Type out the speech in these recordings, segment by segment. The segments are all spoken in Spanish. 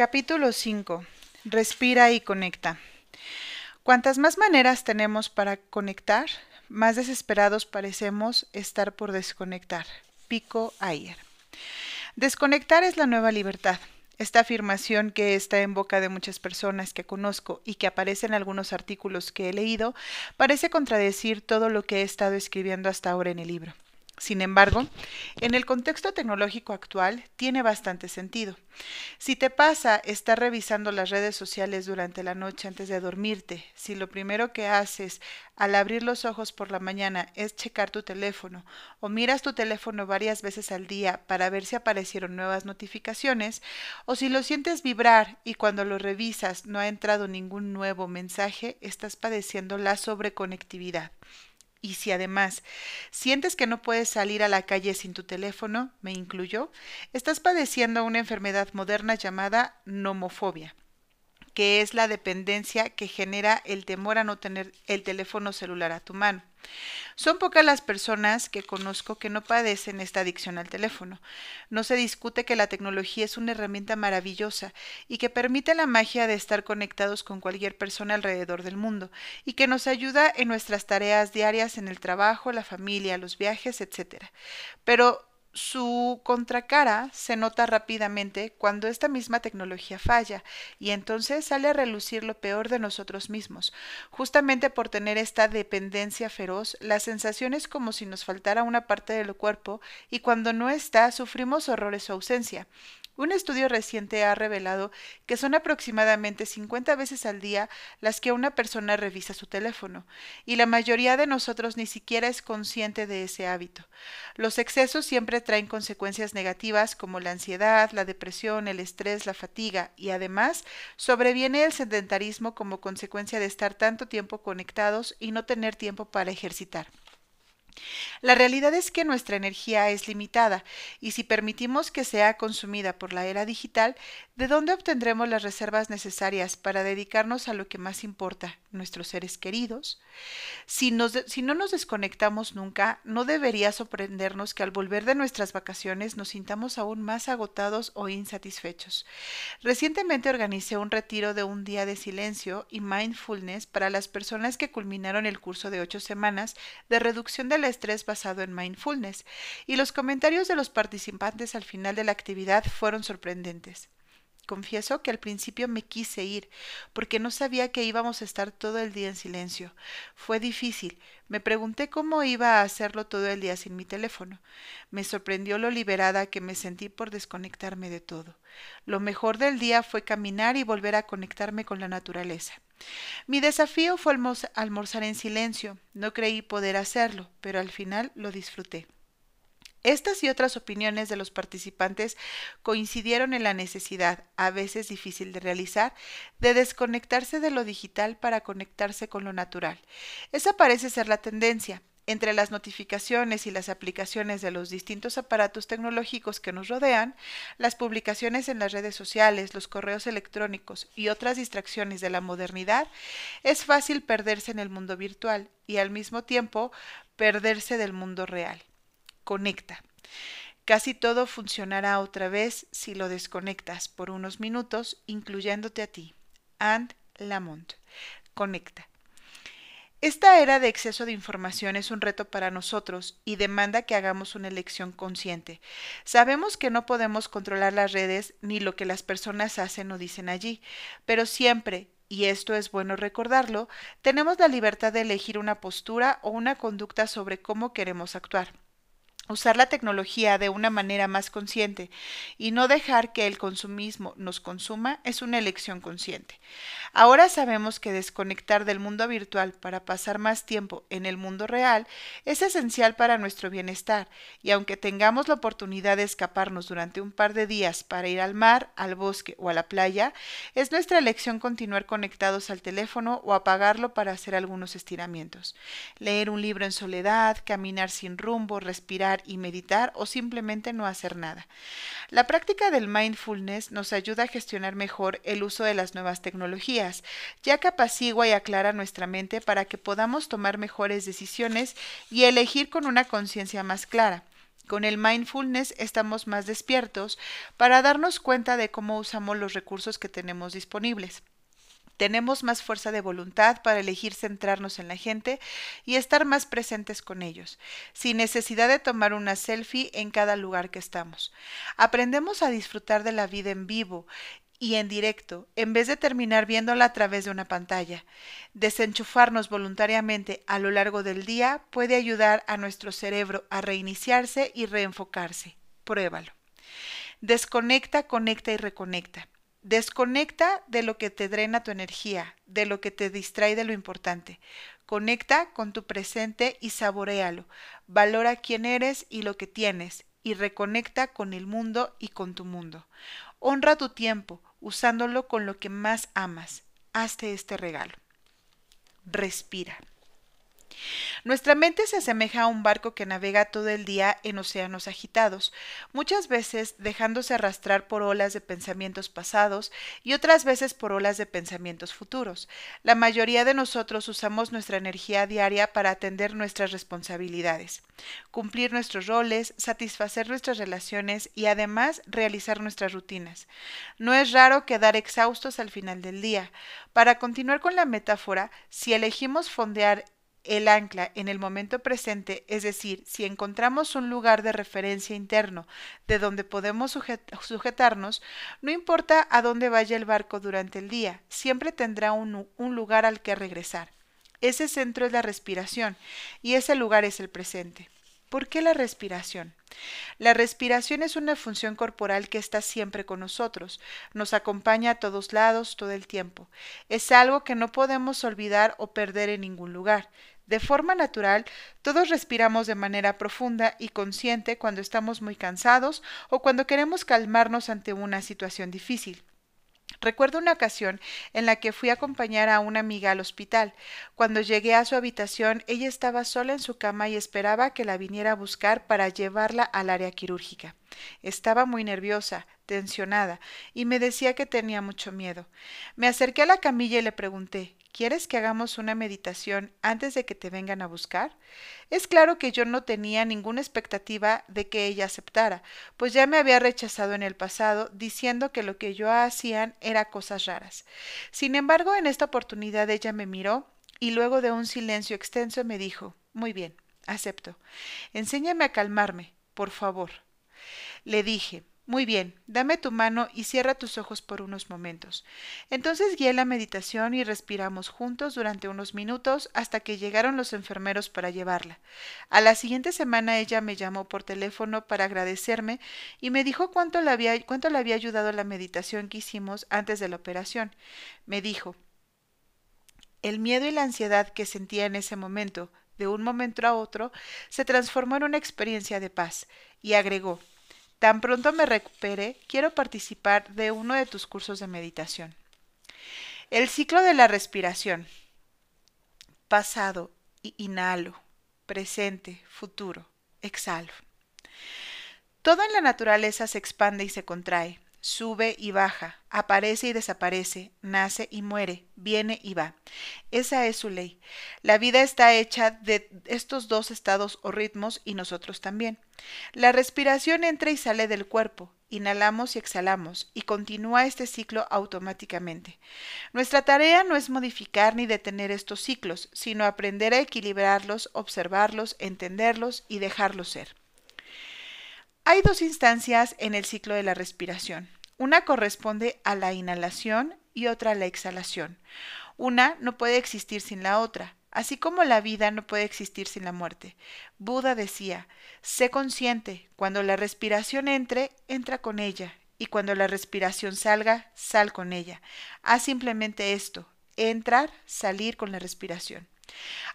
Capítulo 5. Respira y conecta. Cuantas más maneras tenemos para conectar, más desesperados parecemos estar por desconectar. Pico Ayer. Desconectar es la nueva libertad. Esta afirmación que está en boca de muchas personas que conozco y que aparece en algunos artículos que he leído, parece contradecir todo lo que he estado escribiendo hasta ahora en el libro. Sin embargo, en el contexto tecnológico actual tiene bastante sentido. Si te pasa estar revisando las redes sociales durante la noche antes de dormirte, si lo primero que haces al abrir los ojos por la mañana es checar tu teléfono o miras tu teléfono varias veces al día para ver si aparecieron nuevas notificaciones, o si lo sientes vibrar y cuando lo revisas no ha entrado ningún nuevo mensaje, estás padeciendo la sobreconectividad. Y si además sientes que no puedes salir a la calle sin tu teléfono, me incluyo, estás padeciendo una enfermedad moderna llamada nomofobia que es la dependencia que genera el temor a no tener el teléfono celular a tu mano. Son pocas las personas que conozco que no padecen esta adicción al teléfono. No se discute que la tecnología es una herramienta maravillosa y que permite la magia de estar conectados con cualquier persona alrededor del mundo y que nos ayuda en nuestras tareas diarias en el trabajo, la familia, los viajes, etc. Pero su contracara se nota rápidamente cuando esta misma tecnología falla y entonces sale a relucir lo peor de nosotros mismos. Justamente por tener esta dependencia feroz, la sensación es como si nos faltara una parte del cuerpo y cuando no está sufrimos horrores su ausencia. Un estudio reciente ha revelado que son aproximadamente 50 veces al día las que una persona revisa su teléfono, y la mayoría de nosotros ni siquiera es consciente de ese hábito. Los excesos siempre traen consecuencias negativas como la ansiedad, la depresión, el estrés, la fatiga, y además sobreviene el sedentarismo como consecuencia de estar tanto tiempo conectados y no tener tiempo para ejercitar. La realidad es que nuestra energía es limitada y si permitimos que sea consumida por la era digital, ¿de dónde obtendremos las reservas necesarias para dedicarnos a lo que más importa, nuestros seres queridos? Si, no nos desconectamos nunca, no debería sorprendernos que al volver de nuestras vacaciones nos sintamos aún más agotados o insatisfechos. Recientemente organicé un retiro de un día de silencio y mindfulness para las personas que culminaron el curso de ocho semanas de reducción del estrés basado en mindfulness, y los comentarios de los participantes al final de la actividad fueron sorprendentes. Confieso que al principio me quise ir, porque no sabía que íbamos a estar todo el día en silencio. Fue difícil. Me pregunté cómo iba a hacerlo todo el día sin mi teléfono. Me sorprendió lo liberada que me sentí por desconectarme de todo. Lo mejor del día fue caminar y volver a conectarme con la naturaleza. Mi desafío fue almorzar en silencio. No creí poder hacerlo, pero al final lo disfruté. Estas y otras opiniones de los participantes coincidieron en la necesidad, a veces difícil de realizar, de desconectarse de lo digital para conectarse con lo natural. Esa parece ser la tendencia. Entre las notificaciones y las aplicaciones de los distintos aparatos tecnológicos que nos rodean, las publicaciones en las redes sociales, los correos electrónicos y otras distracciones de la modernidad, es fácil perderse en el mundo virtual y al mismo tiempo perderse del mundo real conecta. Casi todo funcionará otra vez si lo desconectas por unos minutos, incluyéndote a ti. And Lamont. Conecta. Esta era de exceso de información es un reto para nosotros y demanda que hagamos una elección consciente. Sabemos que no podemos controlar las redes ni lo que las personas hacen o dicen allí, pero siempre, y esto es bueno recordarlo, tenemos la libertad de elegir una postura o una conducta sobre cómo queremos actuar usar la tecnología de una manera más consciente y no dejar que el consumismo nos consuma es una elección consciente. Ahora sabemos que desconectar del mundo virtual para pasar más tiempo en el mundo real es esencial para nuestro bienestar y aunque tengamos la oportunidad de escaparnos durante un par de días para ir al mar, al bosque o a la playa, es nuestra elección continuar conectados al teléfono o apagarlo para hacer algunos estiramientos. Leer un libro en soledad, caminar sin rumbo, respirar y meditar o simplemente no hacer nada. La práctica del mindfulness nos ayuda a gestionar mejor el uso de las nuevas tecnologías, ya que apacigua y aclara nuestra mente para que podamos tomar mejores decisiones y elegir con una conciencia más clara. Con el mindfulness estamos más despiertos para darnos cuenta de cómo usamos los recursos que tenemos disponibles. Tenemos más fuerza de voluntad para elegir centrarnos en la gente y estar más presentes con ellos, sin necesidad de tomar una selfie en cada lugar que estamos. Aprendemos a disfrutar de la vida en vivo y en directo, en vez de terminar viéndola a través de una pantalla. Desenchufarnos voluntariamente a lo largo del día puede ayudar a nuestro cerebro a reiniciarse y reenfocarse. Pruébalo. Desconecta, conecta y reconecta. Desconecta de lo que te drena tu energía, de lo que te distrae de lo importante. Conecta con tu presente y saborealo. Valora quién eres y lo que tienes y reconecta con el mundo y con tu mundo. Honra tu tiempo usándolo con lo que más amas. Hazte este regalo. Respira. Nuestra mente se asemeja a un barco que navega todo el día en océanos agitados, muchas veces dejándose arrastrar por olas de pensamientos pasados y otras veces por olas de pensamientos futuros. La mayoría de nosotros usamos nuestra energía diaria para atender nuestras responsabilidades, cumplir nuestros roles, satisfacer nuestras relaciones y además realizar nuestras rutinas. No es raro quedar exhaustos al final del día. Para continuar con la metáfora, si elegimos fondear el ancla en el momento presente, es decir, si encontramos un lugar de referencia interno de donde podemos sujetarnos, no importa a dónde vaya el barco durante el día, siempre tendrá un, un lugar al que regresar. Ese centro es la respiración y ese lugar es el presente. ¿Por qué la respiración? La respiración es una función corporal que está siempre con nosotros, nos acompaña a todos lados todo el tiempo. Es algo que no podemos olvidar o perder en ningún lugar. De forma natural, todos respiramos de manera profunda y consciente cuando estamos muy cansados o cuando queremos calmarnos ante una situación difícil. Recuerdo una ocasión en la que fui a acompañar a una amiga al hospital. Cuando llegué a su habitación, ella estaba sola en su cama y esperaba que la viniera a buscar para llevarla al área quirúrgica. Estaba muy nerviosa, tensionada, y me decía que tenía mucho miedo. Me acerqué a la camilla y le pregunté ¿Quieres que hagamos una meditación antes de que te vengan a buscar? Es claro que yo no tenía ninguna expectativa de que ella aceptara, pues ya me había rechazado en el pasado diciendo que lo que yo hacían era cosas raras. Sin embargo, en esta oportunidad ella me miró y luego de un silencio extenso me dijo Muy bien, acepto. Enséñame a calmarme, por favor. Le dije muy bien, dame tu mano y cierra tus ojos por unos momentos. Entonces guié la meditación y respiramos juntos durante unos minutos hasta que llegaron los enfermeros para llevarla. A la siguiente semana ella me llamó por teléfono para agradecerme y me dijo cuánto le había, cuánto había ayudado la meditación que hicimos antes de la operación. Me dijo, el miedo y la ansiedad que sentía en ese momento, de un momento a otro, se transformó en una experiencia de paz, y agregó, Tan pronto me recupere, quiero participar de uno de tus cursos de meditación. El ciclo de la respiración. Pasado, inhalo, presente, futuro, exhalo. Todo en la naturaleza se expande y se contrae sube y baja, aparece y desaparece, nace y muere, viene y va. Esa es su ley. La vida está hecha de estos dos estados o ritmos y nosotros también. La respiración entra y sale del cuerpo, inhalamos y exhalamos, y continúa este ciclo automáticamente. Nuestra tarea no es modificar ni detener estos ciclos, sino aprender a equilibrarlos, observarlos, entenderlos y dejarlos ser. Hay dos instancias en el ciclo de la respiración. Una corresponde a la inhalación y otra a la exhalación. Una no puede existir sin la otra, así como la vida no puede existir sin la muerte. Buda decía, sé consciente, cuando la respiración entre, entra con ella, y cuando la respiración salga, sal con ella. Haz simplemente esto, entrar, salir con la respiración.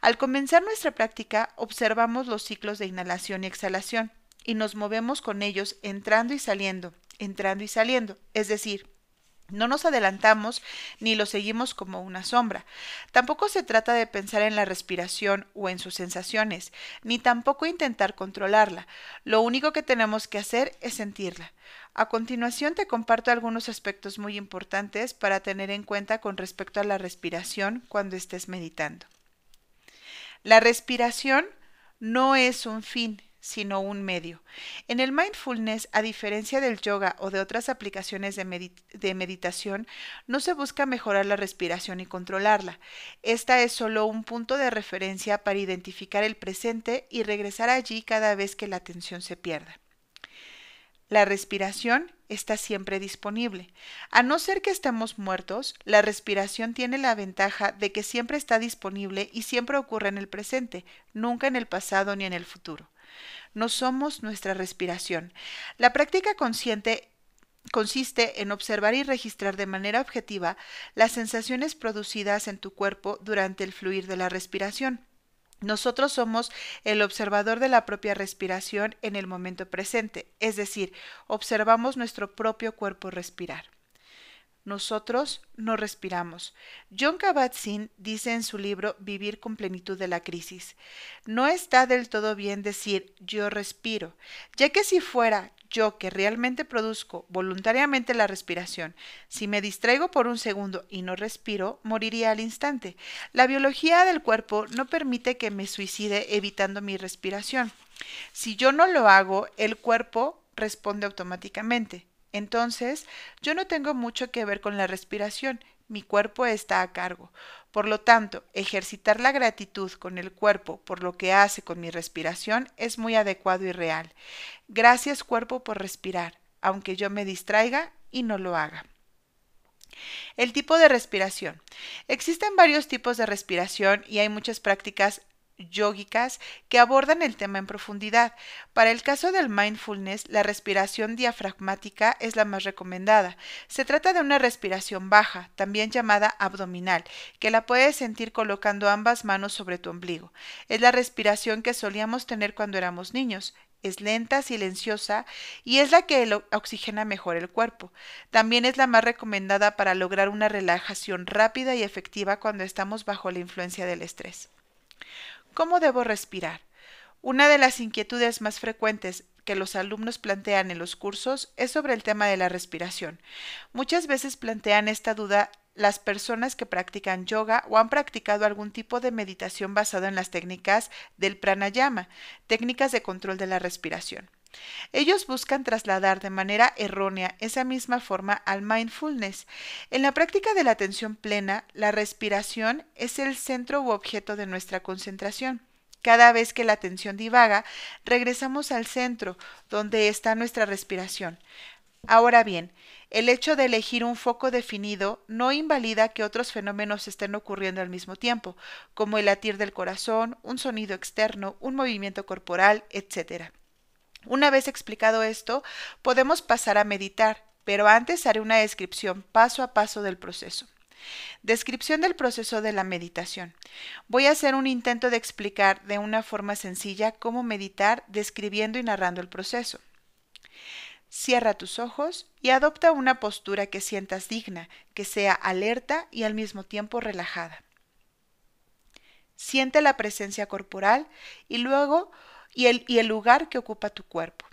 Al comenzar nuestra práctica, observamos los ciclos de inhalación y exhalación y nos movemos con ellos entrando y saliendo, entrando y saliendo. Es decir, no nos adelantamos ni lo seguimos como una sombra. Tampoco se trata de pensar en la respiración o en sus sensaciones, ni tampoco intentar controlarla. Lo único que tenemos que hacer es sentirla. A continuación te comparto algunos aspectos muy importantes para tener en cuenta con respecto a la respiración cuando estés meditando. La respiración no es un fin, sino un medio. En el mindfulness, a diferencia del yoga o de otras aplicaciones de, meditación, no se busca mejorar la respiración y controlarla. Esta es solo un punto de referencia para identificar el presente y regresar allí cada vez que la atención se pierda. La respiración está siempre disponible. A no ser que estemos muertos, la respiración tiene la ventaja de que siempre está disponible y siempre ocurre en el presente, nunca en el pasado ni en el futuro. No somos nuestra respiración. La práctica consciente consiste en observar y registrar de manera objetiva las sensaciones producidas en tu cuerpo durante el fluir de la respiración. Nosotros somos el observador de la propia respiración en el momento presente, es decir, observamos nuestro propio cuerpo respirar. Nosotros no respiramos. John Kabat-Zinn dice en su libro Vivir con plenitud de la crisis, no está del todo bien decir yo respiro, ya que si fuera yo que realmente produzco voluntariamente la respiración, si me distraigo por un segundo y no respiro, moriría al instante. La biología del cuerpo no permite que me suicide evitando mi respiración. Si yo no lo hago, el cuerpo responde automáticamente. Entonces, yo no tengo mucho que ver con la respiración, mi cuerpo está a cargo. Por lo tanto, ejercitar la gratitud con el cuerpo por lo que hace con mi respiración es muy adecuado y real. Gracias cuerpo por respirar, aunque yo me distraiga y no lo haga. El tipo de respiración. Existen varios tipos de respiración y hay muchas prácticas yógicas que abordan el tema en profundidad. Para el caso del mindfulness, la respiración diafragmática es la más recomendada. Se trata de una respiración baja, también llamada abdominal, que la puedes sentir colocando ambas manos sobre tu ombligo. Es la respiración que solíamos tener cuando éramos niños. Es lenta, silenciosa y es la que oxigena mejor el cuerpo. También es la más recomendada para lograr una relajación rápida y efectiva cuando estamos bajo la influencia del estrés. ¿Cómo debo respirar? Una de las inquietudes más frecuentes que los alumnos plantean en los cursos es sobre el tema de la respiración. Muchas veces plantean esta duda las personas que practican yoga o han practicado algún tipo de meditación basado en las técnicas del pranayama, técnicas de control de la respiración. Ellos buscan trasladar de manera errónea esa misma forma al mindfulness. En la práctica de la atención plena, la respiración es el centro u objeto de nuestra concentración. Cada vez que la atención divaga, regresamos al centro, donde está nuestra respiración. Ahora bien, el hecho de elegir un foco definido no invalida que otros fenómenos estén ocurriendo al mismo tiempo, como el latir del corazón, un sonido externo, un movimiento corporal, etc. Una vez explicado esto, podemos pasar a meditar, pero antes haré una descripción paso a paso del proceso. Descripción del proceso de la meditación. Voy a hacer un intento de explicar de una forma sencilla cómo meditar describiendo y narrando el proceso. Cierra tus ojos y adopta una postura que sientas digna, que sea alerta y al mismo tiempo relajada. Siente la presencia corporal y luego y el, lugar que ocupa tu cuerpo.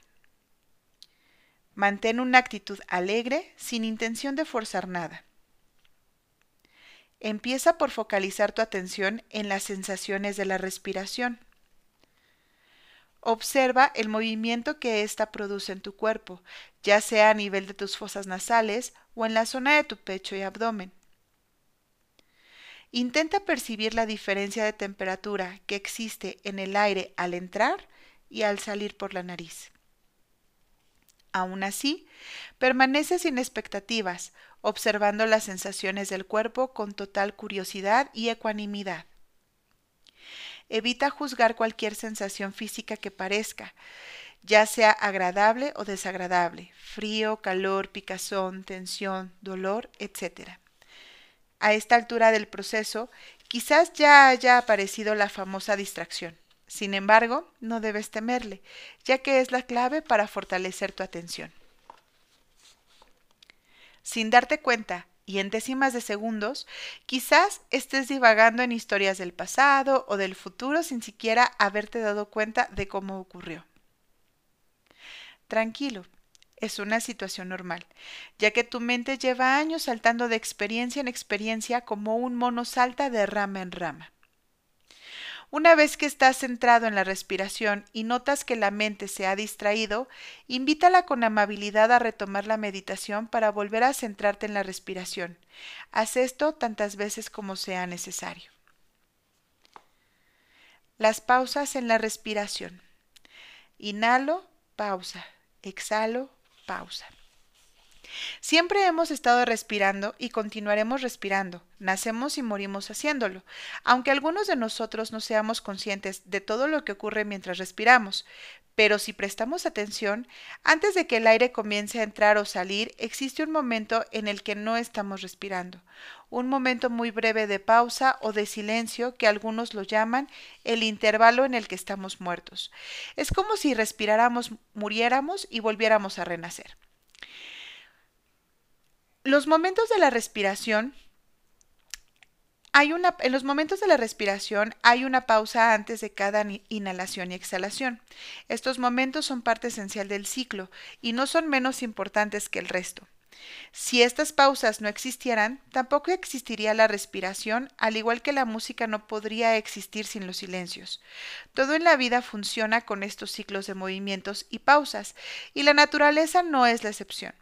Mantén una actitud alegre sin intención de forzar nada. Empieza por focalizar tu atención en las sensaciones de la respiración. Observa el movimiento que ésta produce en tu cuerpo, ya sea a nivel de tus fosas nasales o en la zona de tu pecho y abdomen. Intenta percibir la diferencia de temperatura que existe en el aire al entrar y al salir por la nariz. Aún así, permanece sin expectativas, observando las sensaciones del cuerpo con total curiosidad y ecuanimidad. Evita juzgar cualquier sensación física que parezca, ya sea agradable o desagradable, frío, calor, picazón, tensión, dolor, etc. A esta altura del proceso, quizás ya haya aparecido la famosa distracción. Sin embargo, no debes temerle, ya que es la clave para fortalecer tu atención. Sin darte cuenta, y en décimas de segundos, quizás estés divagando en historias del pasado o del futuro sin siquiera haberte dado cuenta de cómo ocurrió. Tranquilo, es una situación normal, ya que tu mente lleva años saltando de experiencia en experiencia como un mono salta de rama en rama. Una vez que estás centrado en la respiración y notas que la mente se ha distraído, invítala con amabilidad a retomar la meditación para volver a centrarte en la respiración. Haz esto tantas veces como sea necesario. Las pausas en la respiración. Inhalo, pausa. Exhalo, pausa. Siempre hemos estado respirando y continuaremos respirando. Nacemos y morimos haciéndolo, aunque algunos de nosotros no seamos conscientes de todo lo que ocurre mientras respiramos. Pero si prestamos atención, antes de que el aire comience a entrar o salir, existe un momento en el que no estamos respirando, un momento muy breve de pausa o de silencio que algunos lo llaman el intervalo en el que estamos muertos. Es como si respiráramos, muriéramos y volviéramos a renacer. Los momentos de la respiración hay una, en los momentos de la respiración hay una pausa antes de cada inhalación y exhalación. Estos momentos son parte esencial del ciclo y no son menos importantes que el resto. Si estas pausas no existieran, tampoco existiría la respiración, al igual que la música no podría existir sin los silencios. Todo en la vida funciona con estos ciclos de movimientos y pausas, y la naturaleza no es la excepción.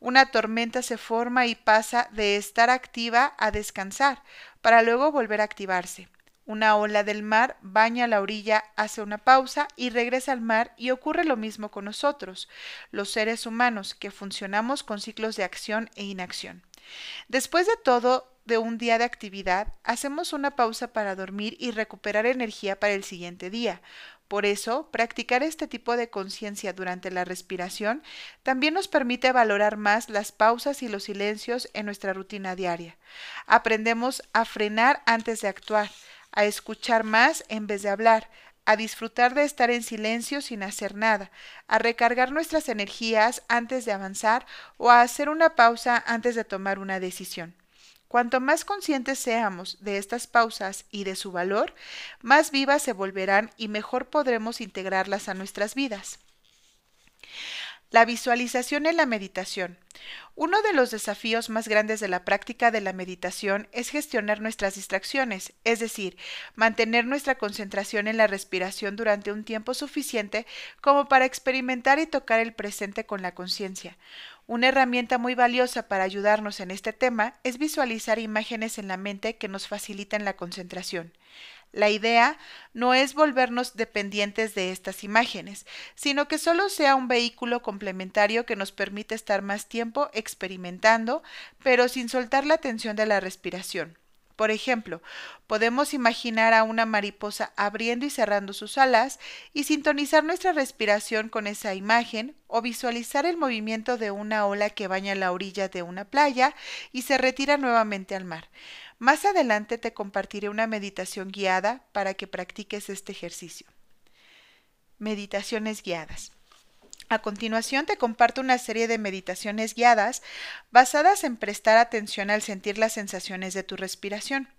Una tormenta se forma y pasa de estar activa a descansar, para luego volver a activarse. Una ola del mar baña la orilla, hace una pausa y regresa al mar y ocurre lo mismo con nosotros, los seres humanos, que funcionamos con ciclos de acción e inacción. Después de todo, de un día de actividad, hacemos una pausa para dormir y recuperar energía para el siguiente día. Por eso, practicar este tipo de conciencia durante la respiración también nos permite valorar más las pausas y los silencios en nuestra rutina diaria. Aprendemos a frenar antes de actuar, a escuchar más en vez de hablar, a disfrutar de estar en silencio sin hacer nada, a recargar nuestras energías antes de avanzar o a hacer una pausa antes de tomar una decisión. Cuanto más conscientes seamos de estas pausas y de su valor, más vivas se volverán y mejor podremos integrarlas a nuestras vidas. La visualización en la meditación. Uno de los desafíos más grandes de la práctica de la meditación es gestionar nuestras distracciones, es decir, mantener nuestra concentración en la respiración durante un tiempo suficiente como para experimentar y tocar el presente con la conciencia. Una herramienta muy valiosa para ayudarnos en este tema es visualizar imágenes en la mente que nos facilitan la concentración. La idea no es volvernos dependientes de estas imágenes, sino que solo sea un vehículo complementario que nos permite estar más tiempo experimentando, pero sin soltar la atención de la respiración. Por ejemplo, podemos imaginar a una mariposa abriendo y cerrando sus alas y sintonizar nuestra respiración con esa imagen o visualizar el movimiento de una ola que baña la orilla de una playa y se retira nuevamente al mar. Más adelante te compartiré una meditación guiada para que practiques este ejercicio. Meditaciones guiadas. A continuación te comparto una serie de meditaciones guiadas basadas en prestar atención al sentir las sensaciones de tu respiración.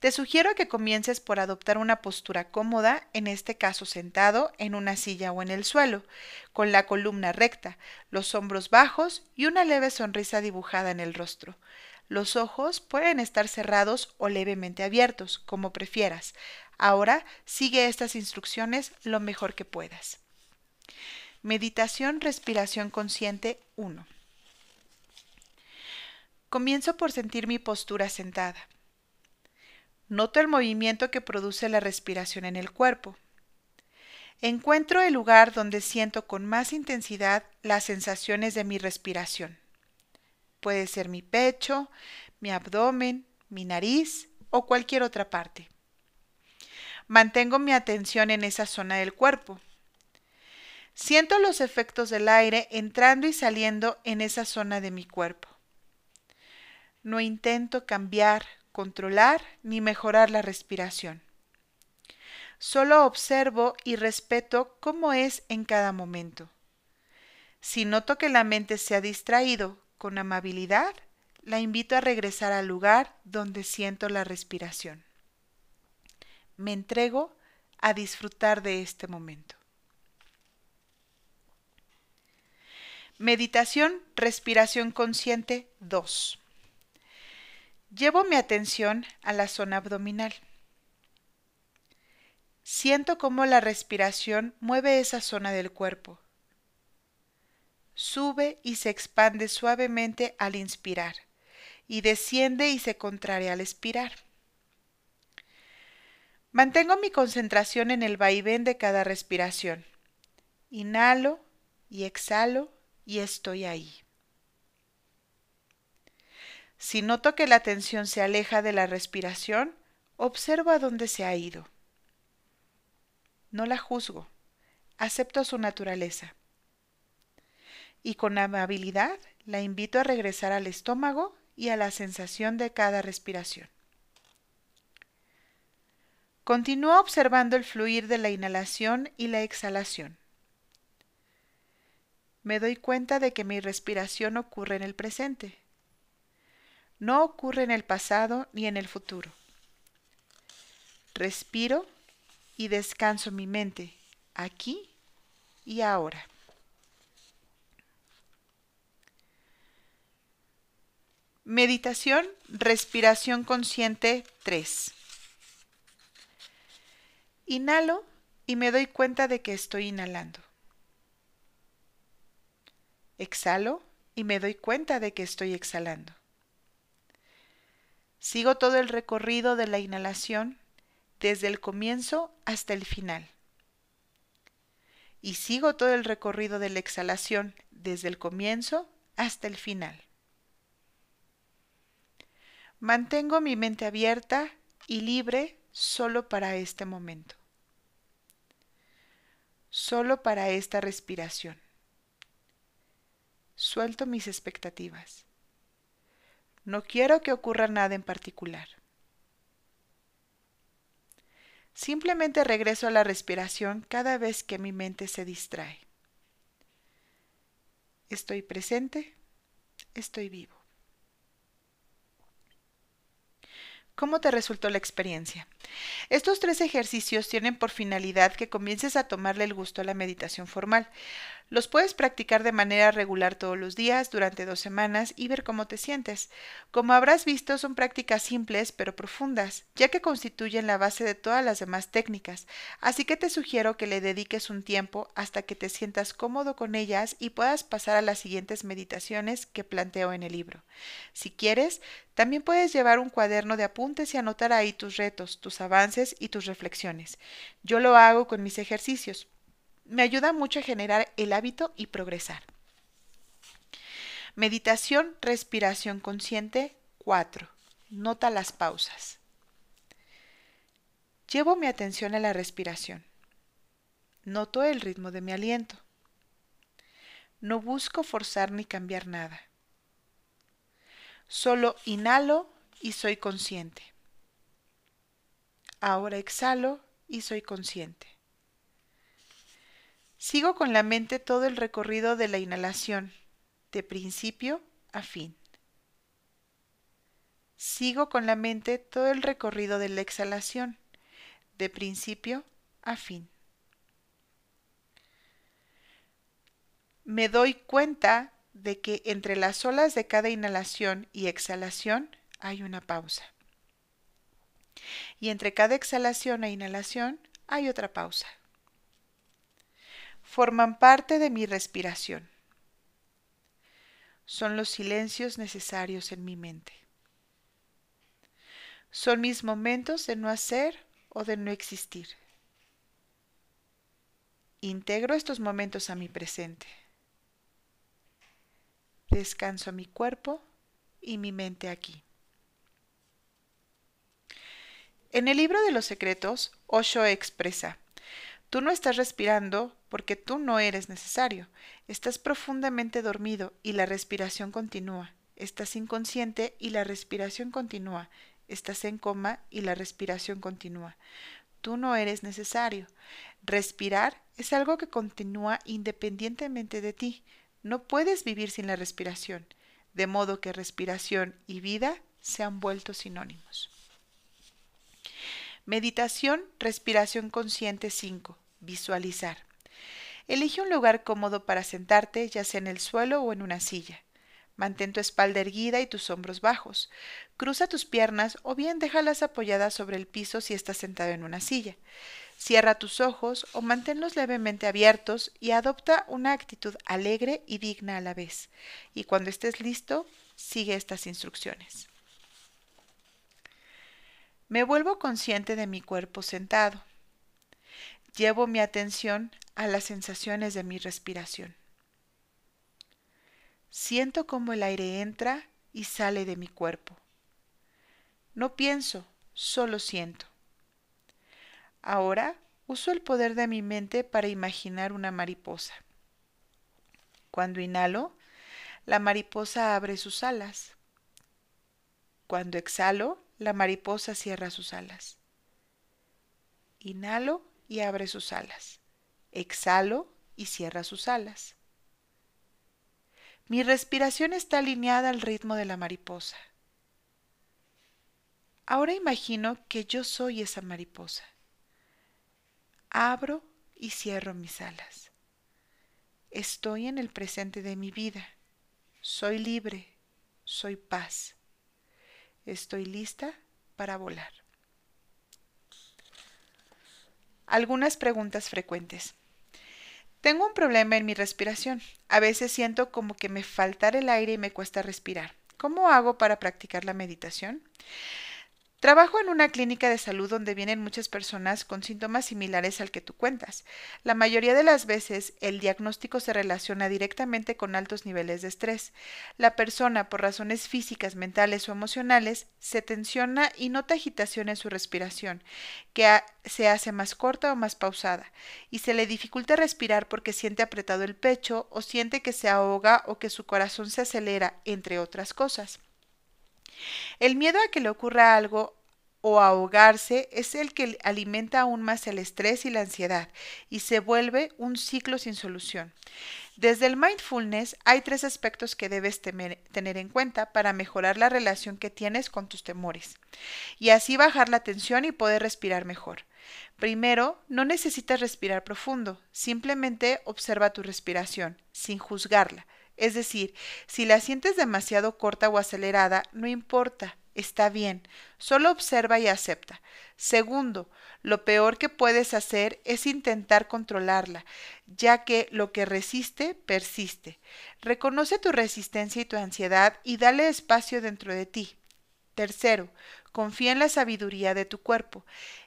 Te sugiero que comiences por adoptar una postura cómoda, en este caso sentado en una silla o en el suelo, con la columna recta, los hombros bajos y una leve sonrisa dibujada en el rostro. Los ojos pueden estar cerrados o levemente abiertos, como prefieras. Ahora sigue estas instrucciones lo mejor que puedas. Meditación Respiración Consciente 1. Comienzo por sentir mi postura sentada. Noto el movimiento que produce la respiración en el cuerpo. Encuentro el lugar donde siento con más intensidad las sensaciones de mi respiración. Puede ser mi pecho, mi abdomen, mi nariz o cualquier otra parte. Mantengo mi atención en esa zona del cuerpo. Siento los efectos del aire entrando y saliendo en esa zona de mi cuerpo. No intento cambiar, controlar ni mejorar la respiración. Solo observo y respeto cómo es en cada momento. Si noto que la mente se ha distraído con amabilidad, la invito a regresar al lugar donde siento la respiración. Me entrego a disfrutar de este momento. Meditación, respiración consciente 2. Llevo mi atención a la zona abdominal. Siento cómo la respiración mueve esa zona del cuerpo. Sube y se expande suavemente al inspirar y desciende y se contrae al expirar. Mantengo mi concentración en el vaivén de cada respiración. Inhalo y exhalo y estoy ahí. Si noto que la tensión se aleja de la respiración, observo a dónde se ha ido. No la juzgo, acepto su naturaleza. Y con amabilidad la invito a regresar al estómago y a la sensación de cada respiración. Continúo observando el fluir de la inhalación y la exhalación. Me doy cuenta de que mi respiración ocurre en el presente. No ocurre en el pasado ni en el futuro. Respiro y descanso mi mente aquí y ahora. Meditación, respiración consciente 3. Inhalo y me doy cuenta de que estoy inhalando. Exhalo y me doy cuenta de que estoy exhalando. Sigo todo el recorrido de la inhalación desde el comienzo hasta el final. Y sigo todo el recorrido de la exhalación desde el comienzo hasta el final. Mantengo mi mente abierta y libre solo para este momento, solo para esta respiración. Suelto mis expectativas. No quiero que ocurra nada en particular. Simplemente regreso a la respiración cada vez que mi mente se distrae. Estoy presente, estoy vivo. ¿Cómo te resultó la experiencia? Estos tres ejercicios tienen por finalidad que comiences a tomarle el gusto a la meditación formal. Los puedes practicar de manera regular todos los días durante dos semanas y ver cómo te sientes. Como habrás visto, son prácticas simples pero profundas, ya que constituyen la base de todas las demás técnicas, así que te sugiero que le dediques un tiempo hasta que te sientas cómodo con ellas y puedas pasar a las siguientes meditaciones que planteo en el libro. Si quieres, también puedes llevar un cuaderno de apuntes y anotar ahí tus retos, tus avances y tus reflexiones. Yo lo hago con mis ejercicios me ayuda mucho a generar el hábito y progresar. Meditación, respiración consciente 4. Nota las pausas. Llevo mi atención a la respiración. Noto el ritmo de mi aliento. No busco forzar ni cambiar nada. Solo inhalo y soy consciente. Ahora exhalo y soy consciente. Sigo con la mente todo el recorrido de la inhalación, de principio a fin. Sigo con la mente todo el recorrido de la exhalación, de principio a fin. Me doy cuenta de que entre las olas de cada inhalación y exhalación hay una pausa. Y entre cada exhalación e inhalación hay otra pausa forman parte de mi respiración. Son los silencios necesarios en mi mente. Son mis momentos de no hacer o de no existir. Integro estos momentos a mi presente. Descanso mi cuerpo y mi mente aquí. En el libro de los secretos, Osho expresa, Tú no estás respirando porque tú no eres necesario. Estás profundamente dormido y la respiración continúa. Estás inconsciente y la respiración continúa. Estás en coma y la respiración continúa. Tú no eres necesario. Respirar es algo que continúa independientemente de ti. No puedes vivir sin la respiración, de modo que respiración y vida se han vuelto sinónimos. Meditación, respiración consciente 5. Visualizar. Elige un lugar cómodo para sentarte, ya sea en el suelo o en una silla. Mantén tu espalda erguida y tus hombros bajos. Cruza tus piernas o bien déjalas apoyadas sobre el piso si estás sentado en una silla. Cierra tus ojos o manténlos levemente abiertos y adopta una actitud alegre y digna a la vez. Y cuando estés listo, sigue estas instrucciones. Me vuelvo consciente de mi cuerpo sentado. Llevo mi atención a las sensaciones de mi respiración. Siento cómo el aire entra y sale de mi cuerpo. No pienso, solo siento. Ahora uso el poder de mi mente para imaginar una mariposa. Cuando inhalo, la mariposa abre sus alas. Cuando exhalo, la mariposa cierra sus alas. Inhalo y abre sus alas. Exhalo y cierra sus alas. Mi respiración está alineada al ritmo de la mariposa. Ahora imagino que yo soy esa mariposa. Abro y cierro mis alas. Estoy en el presente de mi vida. Soy libre. Soy paz. Estoy lista para volar. Algunas preguntas frecuentes. Tengo un problema en mi respiración. A veces siento como que me falta el aire y me cuesta respirar. ¿Cómo hago para practicar la meditación? Trabajo en una clínica de salud donde vienen muchas personas con síntomas similares al que tú cuentas. La mayoría de las veces el diagnóstico se relaciona directamente con altos niveles de estrés. La persona, por razones físicas, mentales o emocionales, se tensiona y nota agitación en su respiración, que se hace más corta o más pausada, y se le dificulta respirar porque siente apretado el pecho o siente que se ahoga o que su corazón se acelera, entre otras cosas. El miedo a que le ocurra algo o ahogarse es el que alimenta aún más el estrés y la ansiedad y se vuelve un ciclo sin solución. Desde el mindfulness hay tres aspectos que debes tener en cuenta para mejorar la relación que tienes con tus temores y así bajar la tensión y poder respirar mejor. Primero, no necesitas respirar profundo, simplemente observa tu respiración, sin juzgarla. Es decir, si la sientes demasiado corta o acelerada, no importa, está bien, solo observa y acepta. Segundo, lo peor que puedes hacer es intentar controlarla, ya que lo que resiste, persiste. Reconoce tu resistencia y tu ansiedad y dale espacio dentro de ti. Tercero, confía en la sabiduría de tu cuerpo.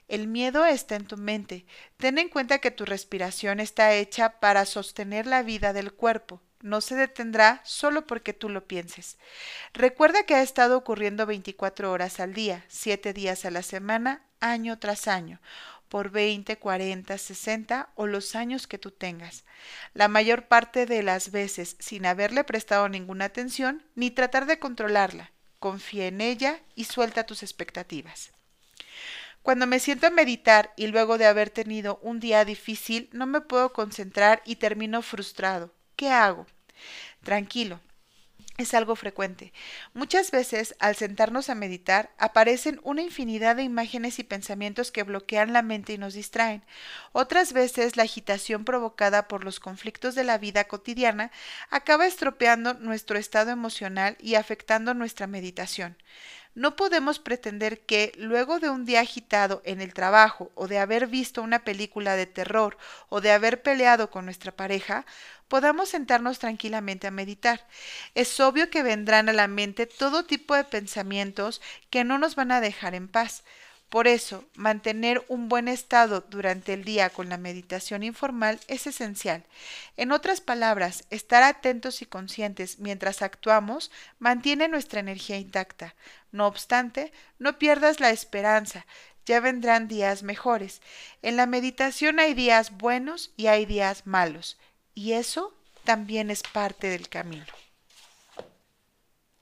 El miedo está en tu mente. Ten en cuenta que tu respiración está hecha para sostener la vida del cuerpo no se detendrá solo porque tú lo pienses. Recuerda que ha estado ocurriendo 24 horas al día, 7 días a la semana, año tras año, por 20, 40, 60 o los años que tú tengas. La mayor parte de las veces sin haberle prestado ninguna atención ni tratar de controlarla. Confía en ella y suelta tus expectativas. Cuando me siento a meditar y luego de haber tenido un día difícil no me puedo concentrar y termino frustrado, ¿Qué hago? Tranquilo. Es algo frecuente. Muchas veces, al sentarnos a meditar, aparecen una infinidad de imágenes y pensamientos que bloquean la mente y nos distraen. Otras veces, la agitación provocada por los conflictos de la vida cotidiana acaba estropeando nuestro estado emocional y afectando nuestra meditación. No podemos pretender que, luego de un día agitado en el trabajo o de haber visto una película de terror o de haber peleado con nuestra pareja, podamos sentarnos tranquilamente a meditar. Es obvio que vendrán a la mente todo tipo de pensamientos que no nos van a dejar en paz. Por eso, mantener un buen estado durante el día con la meditación informal es esencial. En otras palabras, estar atentos y conscientes mientras actuamos mantiene nuestra energía intacta. No obstante, no pierdas la esperanza, ya vendrán días mejores. En la meditación hay días buenos y hay días malos, y eso también es parte del camino.